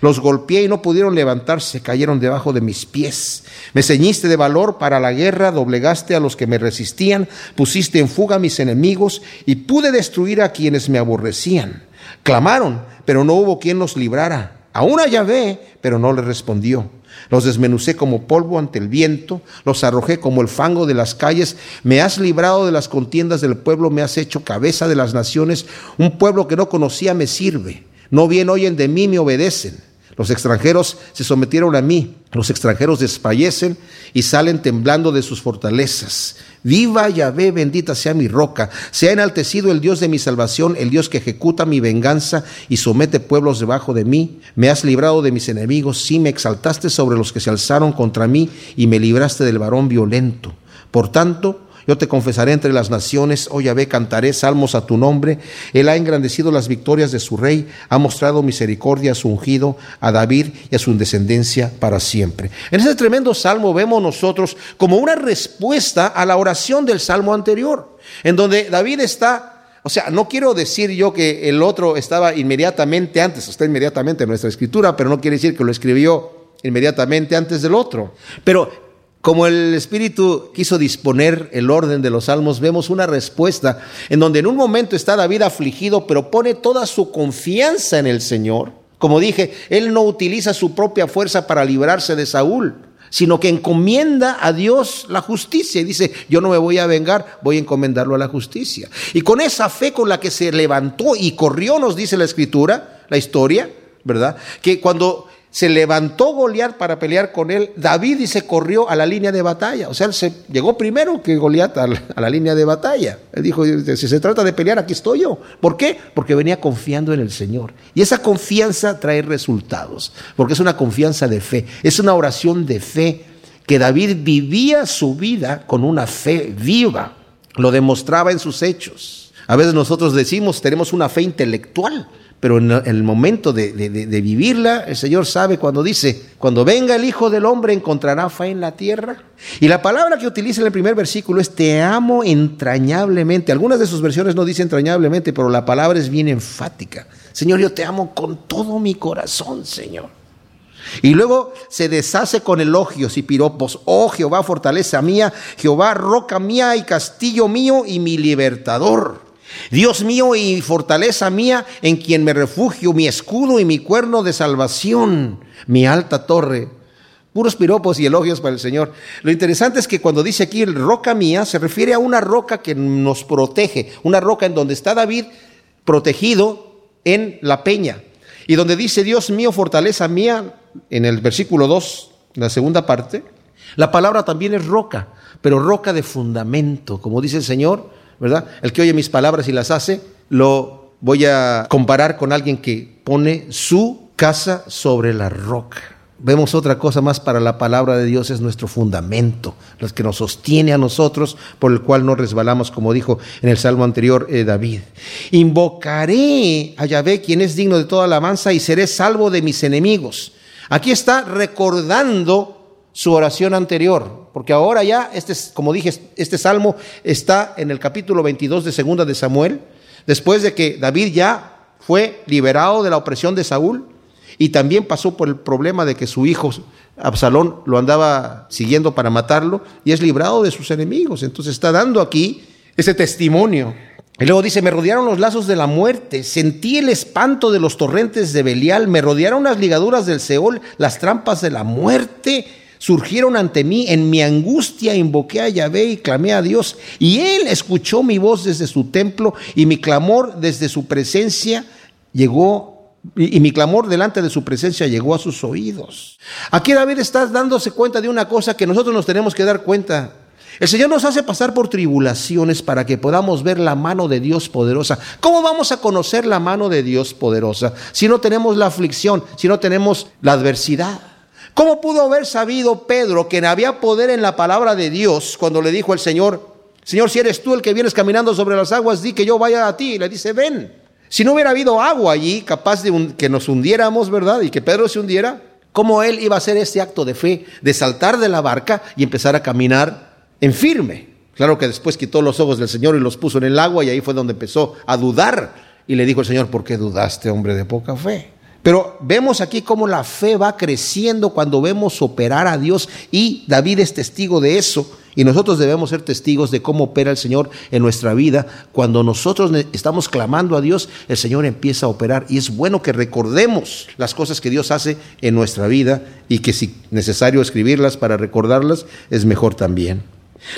Los golpeé y no pudieron levantarse, cayeron debajo de mis pies. Me ceñiste de valor para la guerra, doblegaste a los que me resistían, pusiste en fuga a mis enemigos y pude destruir a quienes me aborrecían. Clamaron, pero no hubo quien los librara. Aún a Yahvé, pero no le respondió. Los desmenucé como polvo ante el viento, los arrojé como el fango de las calles. Me has librado de las contiendas del pueblo, me has hecho cabeza de las naciones. Un pueblo que no conocía me sirve. No bien oyen de mí, me obedecen. Los extranjeros se sometieron a mí. Los extranjeros desfallecen y salen temblando de sus fortalezas. Viva Yahvé, bendita sea mi roca. Se ha enaltecido el Dios de mi salvación, el Dios que ejecuta mi venganza y somete pueblos debajo de mí. Me has librado de mis enemigos, sí me exaltaste sobre los que se alzaron contra mí y me libraste del varón violento. Por tanto, yo te confesaré entre las naciones, oh Yahvé, cantaré salmos a tu nombre. Él ha engrandecido las victorias de su rey, ha mostrado misericordia a su ungido, a David y a su descendencia para siempre. En ese tremendo salmo vemos nosotros como una respuesta a la oración del salmo anterior, en donde David está o sea, no quiero decir yo que el otro estaba inmediatamente antes, está inmediatamente en nuestra escritura, pero no quiere decir que lo escribió inmediatamente antes del otro. Pero Como el Espíritu quiso disponer el orden de los salmos, vemos una respuesta en donde en un momento está David afligido, pero pone toda su confianza en el Señor. Como dije, él no utiliza su propia fuerza para librarse de Saúl, sino que encomienda a Dios la justicia y dice, yo no me voy a vengar, voy a encomendarlo a la justicia. Y con esa fe con la que se levantó y corrió, nos dice la escritura, la historia, ¿verdad? Que cuando se levantó Goliat para pelear con él, David y se corrió a la línea de batalla. O sea, él se llegó primero que Goliat a la, línea de batalla. Él dijo, si se trata de pelear, aquí estoy yo. ¿Por qué? Porque venía confiando en el Señor. Y esa confianza trae resultados, porque es una confianza de fe, es una oración de fe que David vivía su vida con una fe viva. Lo demostraba en sus hechos. A veces nosotros decimos, tenemos una fe intelectual, pero en el momento de, vivirla, el Señor sabe cuando dice, cuando venga el Hijo del Hombre encontrará fe en la tierra. Y la palabra que utiliza en el primer versículo es te amo entrañablemente. Algunas de sus versiones no dicen entrañablemente, pero la palabra es bien enfática. Señor, yo te amo con todo mi corazón, Señor. Y luego se deshace con elogios y piropos. Oh Jehová, fortaleza mía, Jehová, roca mía y castillo mío y mi libertador. Dios mío y fortaleza mía, en quien me refugio, mi escudo y mi cuerno de salvación, mi alta torre. Puros piropos y elogios para el Señor. Lo interesante es que cuando dice aquí roca mía, se refiere a una roca que nos protege, una roca en donde está David protegido en la peña. Y donde dice Dios mío, fortaleza mía, en el versículo 2, la segunda parte, la palabra también es roca, pero roca de fundamento, como dice el Señor, ¿verdad? El que oye mis palabras y las hace, lo voy a comparar con alguien que pone su casa sobre la roca. Vemos otra cosa más para la palabra de Dios, es nuestro fundamento, lo que nos sostiene a nosotros, por el cual no resbalamos, como dijo en el salmo anterior eh, David. Invocaré a Yahvé, quien es digno de toda alabanza, y seré salvo de mis enemigos. Aquí está recordando su oración anterior, porque ahora ya, este, como dije, este salmo está en el capítulo 22 de Segunda de Samuel, después de que David ya fue liberado de la opresión de Saúl y también pasó por el problema de que su hijo Absalón lo andaba siguiendo para matarlo y es librado de sus enemigos. Entonces está dando aquí ese testimonio. Y luego dice, me rodearon los lazos de la muerte, sentí el espanto de los torrentes de Belial, me rodearon las ligaduras del Seol, las trampas de la muerte surgieron ante mí, en mi angustia invoqué a Yahvé y clamé a Dios, y él escuchó mi voz desde su templo, y mi clamor desde su presencia llegó, y, mi clamor delante de su presencia llegó a sus oídos. Aquí David está dándose cuenta de una cosa que nosotros nos tenemos que dar cuenta. El Señor nos hace pasar por tribulaciones para que podamos ver la mano de Dios poderosa. ¿Cómo vamos a conocer la mano de Dios poderosa si no tenemos la aflicción, si no tenemos la adversidad? ¿Cómo pudo haber sabido Pedro que había poder en la palabra de Dios cuando le dijo el Señor, Señor, si eres tú el que vienes caminando sobre las aguas, di que yo vaya a ti? Y le dice, ven. Si no hubiera habido agua allí, capaz de que nos hundiéramos, ¿verdad? Y que Pedro se hundiera, ¿cómo él iba a hacer ese acto de fe, de saltar de la barca y empezar a caminar en firme? Claro que después quitó los ojos del Señor y los puso en el agua y ahí fue donde empezó a dudar. Y le dijo el Señor, ¿por qué dudaste, hombre de poca fe? Pero vemos aquí cómo la fe va creciendo cuando vemos operar a Dios y David es testigo de eso. Y nosotros debemos ser testigos de cómo opera el Señor en nuestra vida. Cuando nosotros estamos clamando a Dios, el Señor empieza a operar. Y es bueno que recordemos las cosas que Dios hace en nuestra vida y que si necesario escribirlas para recordarlas, es mejor también.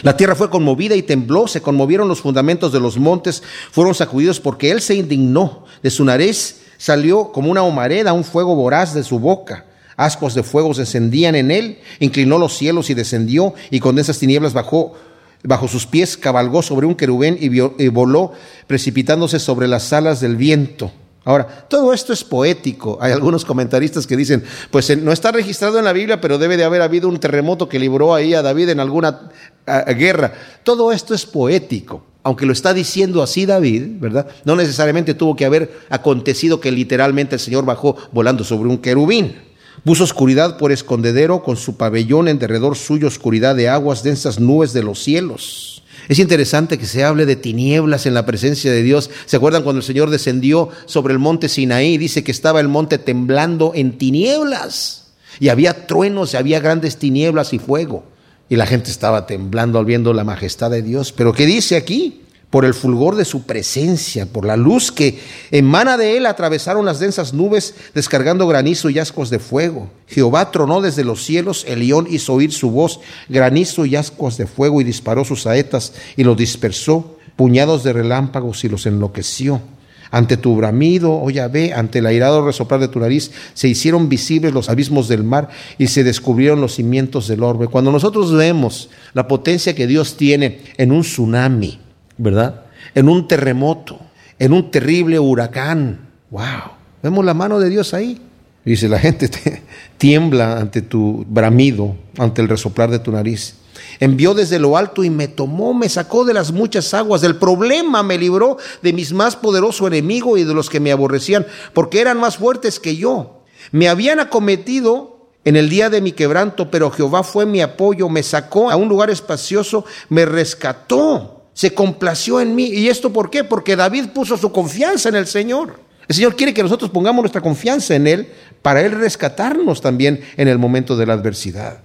La tierra fue conmovida y tembló, se conmovieron los fundamentos de los montes, fueron sacudidos porque Él se indignó de su nariz salió como una humareda, un fuego voraz de su boca. Ascuas de fuego se encendían en él, inclinó los cielos y descendió, y con esas tinieblas bajó bajo sus pies, cabalgó sobre un querubén y, y voló, precipitándose sobre las alas del viento. Ahora, todo esto es poético. Hay algunos comentaristas que dicen, pues no está registrado en la Biblia, pero debe de haber habido un terremoto que libró ahí a David en alguna guerra. Todo esto es poético aunque lo está diciendo así David, ¿verdad? No necesariamente tuvo que haber acontecido que literalmente el Señor bajó volando sobre un querubín. Puso oscuridad por escondedero, con su pabellón en derredor suyo, oscuridad de aguas, densas nubes de los cielos. Es interesante que se hable de tinieblas en la presencia de Dios. ¿Se acuerdan cuando el Señor descendió sobre el monte Sinaí? Dice que estaba el monte temblando en tinieblas. Y había truenos, y había grandes tinieblas y fuego. Y la gente estaba temblando al viendo la majestad de Dios. Pero ¿qué dice aquí? Por el fulgor de su presencia, por la luz que emana de él, atravesaron las densas nubes, descargando granizo y ascuas de fuego. Jehová tronó desde los cielos, el león hizo oír su voz, granizo y ascuas de fuego, y disparó sus saetas y los dispersó, puñados de relámpagos y los enloqueció. Ante tu bramido, oh Yahvé, ante el airado resoplar de tu nariz, se hicieron visibles los abismos del mar y se descubrieron los cimientos del orbe. Cuando nosotros vemos la potencia que Dios tiene en un tsunami, ¿verdad? En un terremoto, en un terrible huracán, wow, vemos la mano de Dios ahí. Dice, la gente tiembla ante tu bramido, ante el resoplar de tu nariz envió desde lo alto y me tomó, me sacó de las muchas aguas, del problema me libró de mis más poderoso enemigo y de los que me aborrecían, porque eran más fuertes que yo. Me habían acometido en el día de mi quebranto, pero Jehová fue mi apoyo, me sacó a un lugar espacioso, me rescató, se complació en mí. ¿Y esto por qué? Porque David puso su confianza en el Señor. El Señor quiere que nosotros pongamos nuestra confianza en Él para Él rescatarnos también en el momento de la adversidad.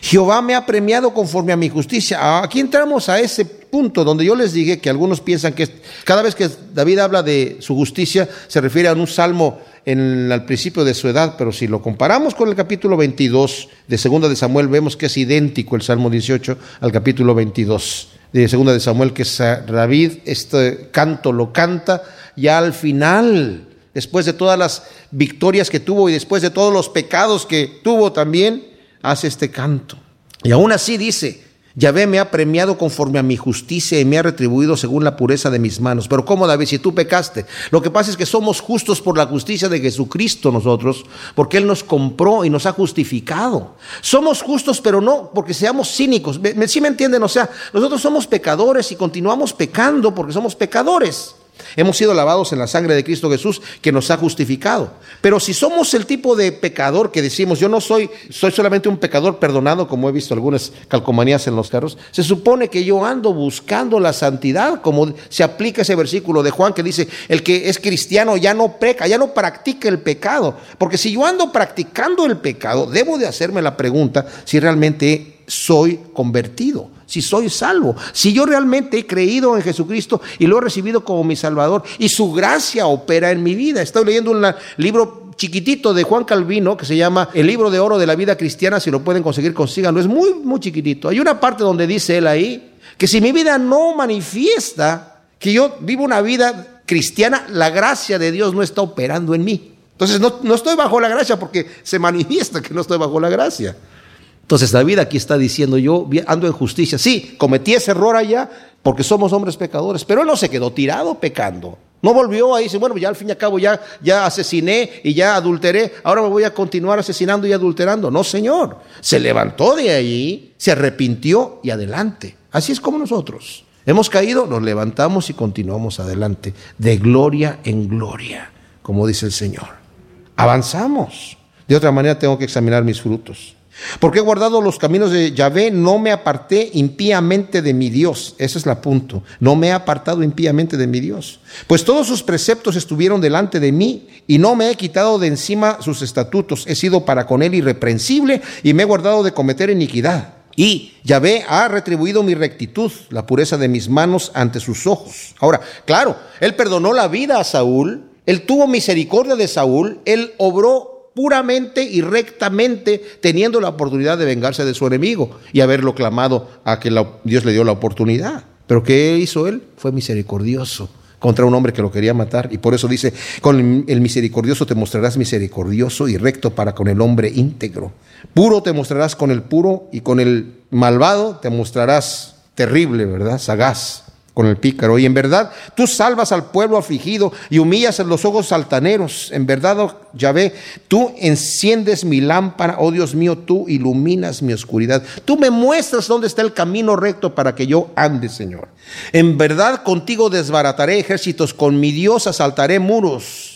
Jehová me ha premiado conforme a mi justicia. Aquí entramos a ese punto donde yo les dije que algunos piensan que cada vez que David habla de su justicia se refiere a un salmo en, al principio de su edad, pero si lo comparamos con el capítulo 22 de Segunda de Samuel, vemos que es idéntico el Salmo 18 al capítulo 22 de Segunda de Samuel, que David este canto lo canta ya al final, después de todas las victorias que tuvo y después de todos los pecados que tuvo también hace este canto. Y aún así dice, Yahvé me ha premiado conforme a mi justicia y me ha retribuido según la pureza de mis manos. Pero ¿cómo, David, si tú pecaste? Lo que pasa es que somos justos por la justicia de Jesucristo nosotros, porque Él nos compró y nos ha justificado. Somos justos, pero no porque seamos cínicos. ¿Sí me entienden? O sea, nosotros somos pecadores y continuamos pecando porque somos pecadores. Hemos sido lavados en la sangre de Cristo Jesús que nos ha justificado. Pero si somos el tipo de pecador que decimos, yo no soy, soy solamente un pecador perdonado, como he visto algunas calcomanías en los carros, se supone que yo ando buscando la santidad, como se aplica ese versículo de Juan que dice, el que es cristiano ya no peca, ya no practica el pecado. Porque si yo ando practicando el pecado, debo de hacerme la pregunta si realmente soy convertido si soy salvo, si yo realmente he creído en Jesucristo y lo he recibido como mi Salvador y su gracia opera en mi vida. Estoy leyendo un libro chiquitito de Juan Calvino que se llama El libro de oro de la vida cristiana, si lo pueden conseguir, consíganlo. Es muy, muy chiquitito. Hay una parte donde dice él ahí que si mi vida no manifiesta que yo vivo una vida cristiana, la gracia de Dios no está operando en mí. Entonces no, no estoy bajo la gracia porque se manifiesta que no estoy bajo la gracia. Entonces David aquí está diciendo, yo ando en justicia. Sí, cometí ese error allá porque somos hombres pecadores, pero él no se quedó tirado pecando. No volvió ahí, dice, bueno, ya al fin y al cabo ya, ya asesiné y ya adulteré, ahora me voy a continuar asesinando y adulterando. No, Señor. Se levantó de ahí, se arrepintió y adelante. Así es como nosotros. Hemos caído, nos levantamos y continuamos adelante, de gloria en gloria, como dice el Señor. Avanzamos. De otra manera tengo que examinar mis frutos. Porque he guardado los caminos de Yahvé, no me aparté impíamente de mi Dios. Ese es el punto. No me he apartado impíamente de mi Dios. Pues todos sus preceptos estuvieron delante de mí y no me he quitado de encima sus estatutos. He sido para con él irreprensible y me he guardado de cometer iniquidad. Y Yahvé ha retribuido mi rectitud, la pureza de mis manos ante sus ojos. Ahora, claro, él perdonó la vida a Saúl, él tuvo misericordia de Saúl, él obró puramente y rectamente, teniendo la oportunidad de vengarse de su enemigo y haberlo clamado a que Dios le dio la oportunidad. Pero ¿qué hizo él? Fue misericordioso contra un hombre que lo quería matar. Y por eso dice, con el misericordioso te mostrarás misericordioso y recto para con el hombre íntegro. Puro te mostrarás con el puro y con el malvado te mostrarás terrible, ¿verdad? Sagaz con el pícaro. Y en verdad, tú salvas al pueblo afligido y humillas en los ojos altaneros. En verdad, oh Yahvé, tú enciendes mi lámpara, oh Dios mío, tú iluminas mi oscuridad. Tú me muestras dónde está el camino recto para que yo ande, Señor. En verdad, contigo desbarataré ejércitos, con mi Dios asaltaré muros.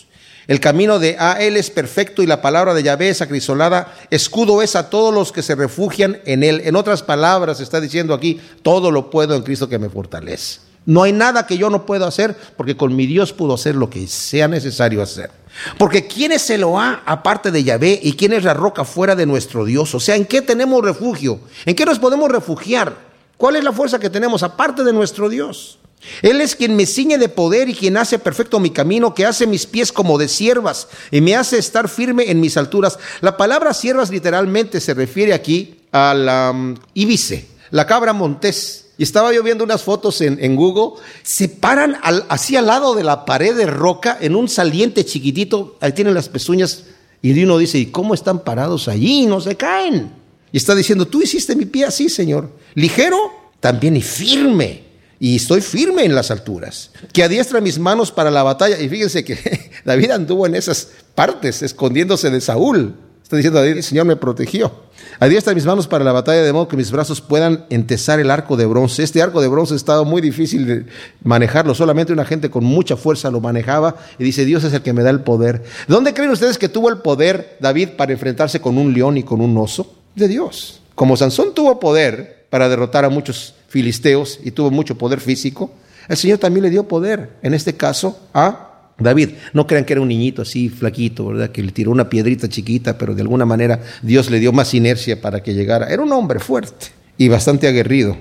El camino de a él es perfecto y la palabra de Yahvé es acrisolada. Escudo es a todos los que se refugian en él. En otras palabras, está diciendo aquí, todo lo puedo en Cristo que me fortalece. No hay nada que yo no pueda hacer porque con mi Dios puedo hacer lo que sea necesario hacer. Porque ¿quién es Eloá aparte de Yahvé y quién es la roca fuera de nuestro Dios? O sea, ¿en qué tenemos refugio? ¿En qué nos podemos refugiar? ¿Cuál es la fuerza que tenemos aparte de nuestro Dios? Él es quien me ciñe de poder y quien hace perfecto mi camino, que hace mis pies como de siervas y me hace estar firme en mis alturas. La palabra siervas literalmente se refiere aquí a la um, ibice, la cabra montés. Y estaba yo viendo unas fotos en, Google, se paran así al lado de la pared de roca en un saliente chiquitito, ahí tienen las pezuñas y uno dice, ¿y cómo están parados allí? No se caen. Y está diciendo, tú hiciste mi pie así, Señor. Ligero, también y firme y estoy firme en las alturas, que adiestra mis manos para la batalla. Y fíjense que David anduvo en esas partes, escondiéndose de Saúl. Está diciendo David, el Señor me protegió. Adiestra mis manos para la batalla de modo que mis brazos puedan entesar el arco de bronce. Este arco de bronce ha estado muy difícil de manejarlo. Solamente una gente con mucha fuerza lo manejaba y dice, Dios es el que me da el poder. ¿De dónde creen ustedes que tuvo el poder David para enfrentarse con un león y con un oso? De Dios. Como Sansón tuvo poder para derrotar a muchos filisteos y tuvo mucho poder físico, el Señor también le dio poder, en este caso, a David. No crean que era un niñito así flaquito, ¿verdad? Que le tiró una piedrita chiquita, pero de alguna manera Dios le dio más inercia para que llegara. Era un hombre fuerte y bastante aguerrido.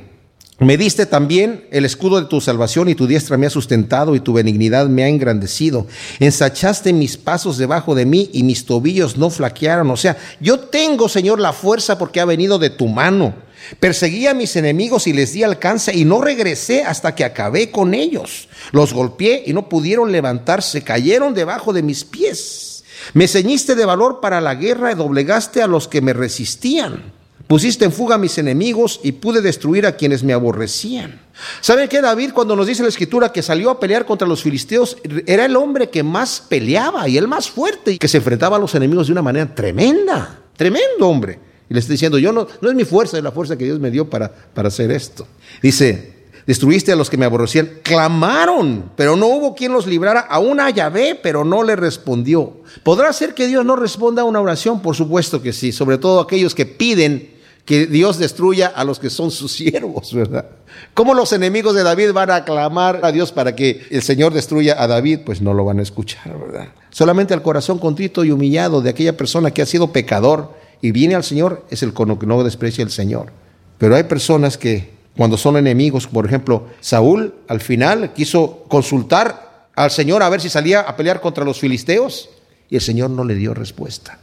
Me diste también el escudo de tu salvación y tu diestra me ha sustentado y tu benignidad me ha engrandecido. Ensachaste mis pasos debajo de mí y mis tobillos no flaquearon. O sea, yo tengo, Señor, la fuerza porque ha venido de tu mano. Perseguí a mis enemigos y les di alcance y no regresé hasta que acabé con ellos. Los golpeé y no pudieron levantarse, cayeron debajo de mis pies. Me ceñiste de valor para la guerra y doblegaste a los que me resistían. Pusiste en fuga a mis enemigos y pude destruir a quienes me aborrecían. ¿Saben qué, David, cuando nos dice la escritura que salió a pelear contra los filisteos, era el hombre que más peleaba y el más fuerte y que se enfrentaba a los enemigos de una manera tremenda? Tremendo hombre. Y le está diciendo, yo no, no es mi fuerza, es la fuerza que Dios me dio para, para hacer esto. Dice, destruiste a los que me aborrecían, clamaron, pero no hubo quien los librara, aún a Yahvé, pero no le respondió. ¿Podrá ser que Dios no responda a una oración? Por supuesto que sí, sobre todo aquellos que piden que Dios destruya a los que son sus siervos, ¿verdad? ¿Cómo los enemigos de David van a clamar a Dios para que el Señor destruya a David? Pues no lo van a escuchar, ¿verdad? Solamente al corazón contrito y humillado de aquella persona que ha sido pecador y viene al Señor, es el que no desprecia el Señor. Pero hay personas que cuando son enemigos, por ejemplo, Saúl al final quiso consultar al Señor a ver si salía a pelear contra los filisteos y el Señor no le dio respuesta.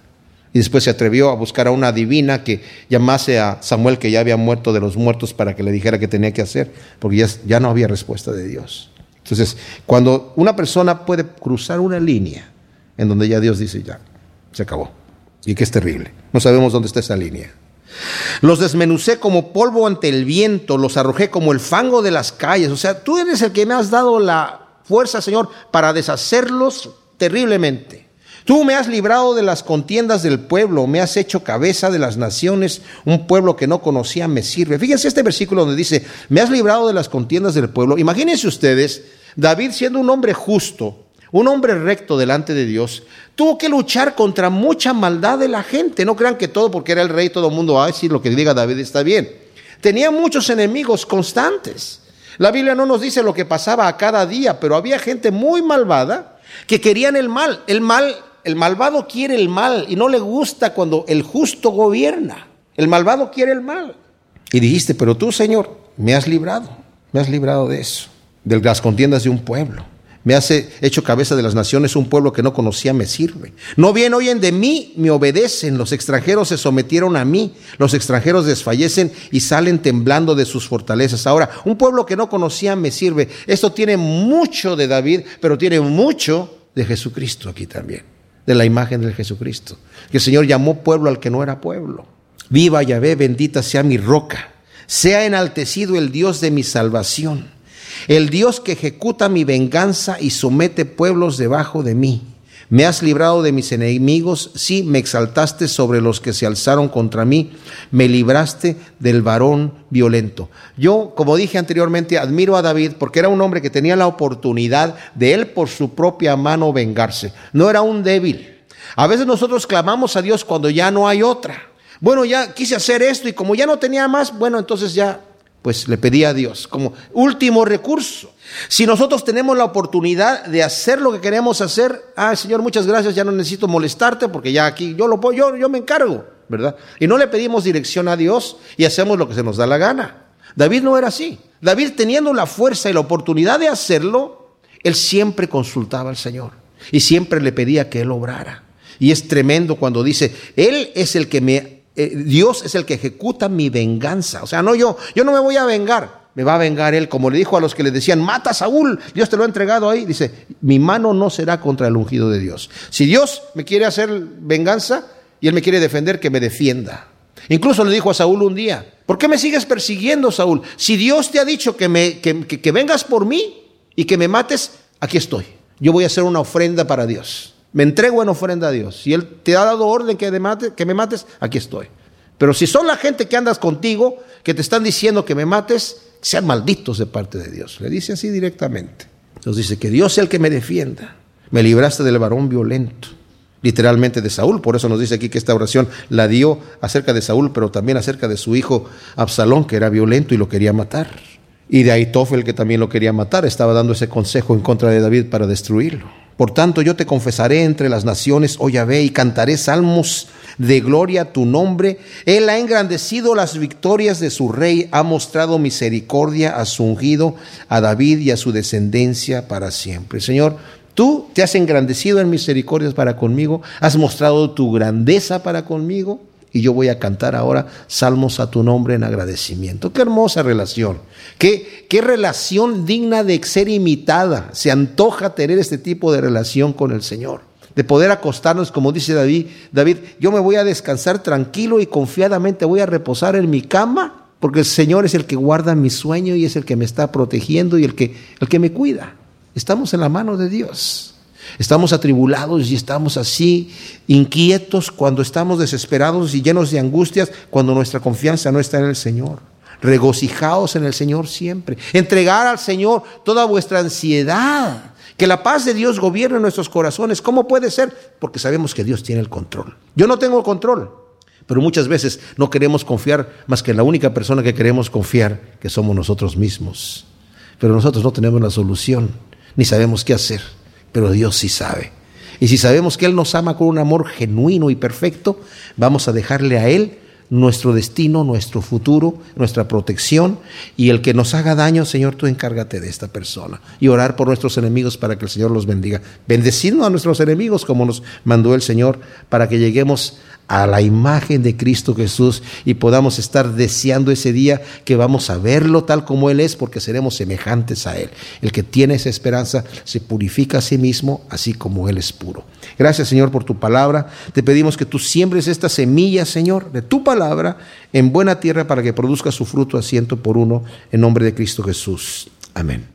Y después se atrevió a buscar a una divina que llamase a Samuel que ya había muerto de los muertos para que le dijera qué tenía que hacer, porque ya, ya no había respuesta de Dios. Entonces, cuando una persona puede cruzar una línea en donde ya Dios dice, ya, se acabó y que es terrible. No sabemos dónde está esa línea. Los desmenucé como polvo ante el viento, los arrojé como el fango de las calles. O sea, tú eres el que me has dado la fuerza, Señor, para deshacerlos terriblemente. Tú me has librado de las contiendas del pueblo, me has hecho cabeza de las naciones, un pueblo que no conocía me sirve. Fíjense este versículo donde dice, me has librado de las contiendas del pueblo. Imagínense ustedes, David siendo un hombre justo, un hombre recto delante de Dios, tuvo que luchar contra mucha maldad de la gente. No crean que todo porque era el rey, todo el mundo va a decir lo que diga David está bien. Tenía muchos enemigos constantes. La Biblia no nos dice lo que pasaba a cada día, pero había gente muy malvada que querían el mal. El mal, el malvado quiere el mal y no le gusta cuando el justo gobierna. El malvado quiere el mal. Y dijiste, pero tú, Señor, me has librado, me has librado de eso, de las contiendas de un pueblo. Me hace hecho cabeza de las naciones, un pueblo que no conocía me sirve. No bien oyen de mí, me obedecen. Los extranjeros se sometieron a mí. Los extranjeros desfallecen y salen temblando de sus fortalezas. Ahora, un pueblo que no conocía me sirve. Esto tiene mucho de David, pero tiene mucho de Jesucristo aquí también. De la imagen de Jesucristo. Que el Señor llamó pueblo al que no era pueblo. Viva Yahvé, bendita sea mi roca. Sea enaltecido el Dios de mi salvación el Dios que ejecuta mi venganza y somete pueblos debajo de mí. Me has librado de mis enemigos, sí, me exaltaste sobre los que se alzaron contra mí, me libraste del varón violento. Yo, como dije anteriormente, admiro a David porque era un hombre que tenía la oportunidad de él por su propia mano vengarse. No era un débil. A veces nosotros clamamos a Dios cuando ya no hay otra. Bueno, ya quise hacer esto y como ya no tenía más, bueno, entonces ya pues le pedía a Dios como último recurso. Si nosotros tenemos la oportunidad de hacer lo que queremos hacer, ah, Señor, muchas gracias, ya no necesito molestarte porque ya aquí yo lo puedo, yo, yo me encargo, ¿verdad? Y no le pedimos dirección a Dios y hacemos lo que se nos da la gana. David no era así. David teniendo la fuerza y la oportunidad de hacerlo, él siempre consultaba al Señor y siempre le pedía que él obrara. Y es tremendo cuando dice, Él es el que me, eh, Dios es el que ejecuta mi venganza. O sea, no yo, yo no me voy a vengar me va a vengar él, como le dijo a los que le decían, mata a Saúl, Dios te lo ha entregado ahí, dice, mi mano no será contra el ungido de Dios. Si Dios me quiere hacer venganza y él me quiere defender, que me defienda. Incluso le dijo a Saúl un día, ¿por qué me sigues persiguiendo, Saúl? Si Dios te ha dicho que, me, que, vengas por mí y que me mates, aquí estoy. Yo voy a hacer una ofrenda para Dios. Me entrego en ofrenda a Dios. Si Él te ha dado orden que, me mates, aquí estoy. Pero si son la gente que andas contigo, que te están diciendo que me mates, sean malditos de parte de Dios. Le dice así directamente. Entonces dice que Dios sea el que me defienda. Me libraste del varón violento, literalmente de Saúl. Por eso nos dice aquí que esta oración la dio acerca de Saúl, pero también acerca de su hijo Absalón, que era violento y lo quería matar. Y de Aitofel, que también lo quería matar, estaba dando ese consejo en contra de David para destruirlo. Por tanto, yo te confesaré entre las naciones, oh Yahvé, y cantaré salmos de gloria a tu nombre. Él ha engrandecido las victorias de su rey, ha mostrado misericordia a su ungido, a David y a su descendencia para siempre. Señor, tú te has engrandecido en misericordias para conmigo, has mostrado tu grandeza para conmigo. Y yo voy a cantar ahora salmos a tu nombre en agradecimiento. Qué hermosa relación. Qué, qué relación digna de ser imitada. Se antoja tener este tipo de relación con el Señor de poder acostarnos, como dice David, David, yo me voy a descansar tranquilo y confiadamente voy a reposar en mi cama, porque el Señor es el que guarda mi sueño y es el que me está protegiendo y el que, el que me cuida. Estamos en la mano de Dios. Estamos atribulados y estamos así inquietos cuando estamos desesperados y llenos de angustias cuando nuestra confianza no está en el Señor. Regocijaos en el Señor siempre. Entregar al Señor toda vuestra ansiedad que la paz de Dios gobierne nuestros corazones. ¿Cómo puede ser? Porque sabemos que Dios tiene el control. Yo no tengo control, pero muchas veces no queremos confiar más que en la única persona que queremos confiar, que somos nosotros mismos. Pero nosotros no tenemos la solución, ni sabemos qué hacer, pero Dios sí sabe. Y si sabemos que Él nos ama con un amor genuino y perfecto, vamos a dejarle a Él nuestro destino, nuestro futuro, nuestra protección y el que nos haga daño, Señor, tú encárgate de esta persona y orar por nuestros enemigos para que el Señor los bendiga. Bendeciendo a nuestros enemigos como nos mandó el Señor para que lleguemos a la imagen de Cristo Jesús y podamos estar deseando ese día que vamos a verlo tal como Él es porque seremos semejantes a Él. El que tiene esa esperanza se purifica a sí mismo así como Él es puro. Gracias Señor por tu palabra. Te pedimos que tú siembres esta semilla, Señor, de tu palabra en buena tierra para que produzca su fruto a ciento por uno en nombre de Cristo Jesús. Amén.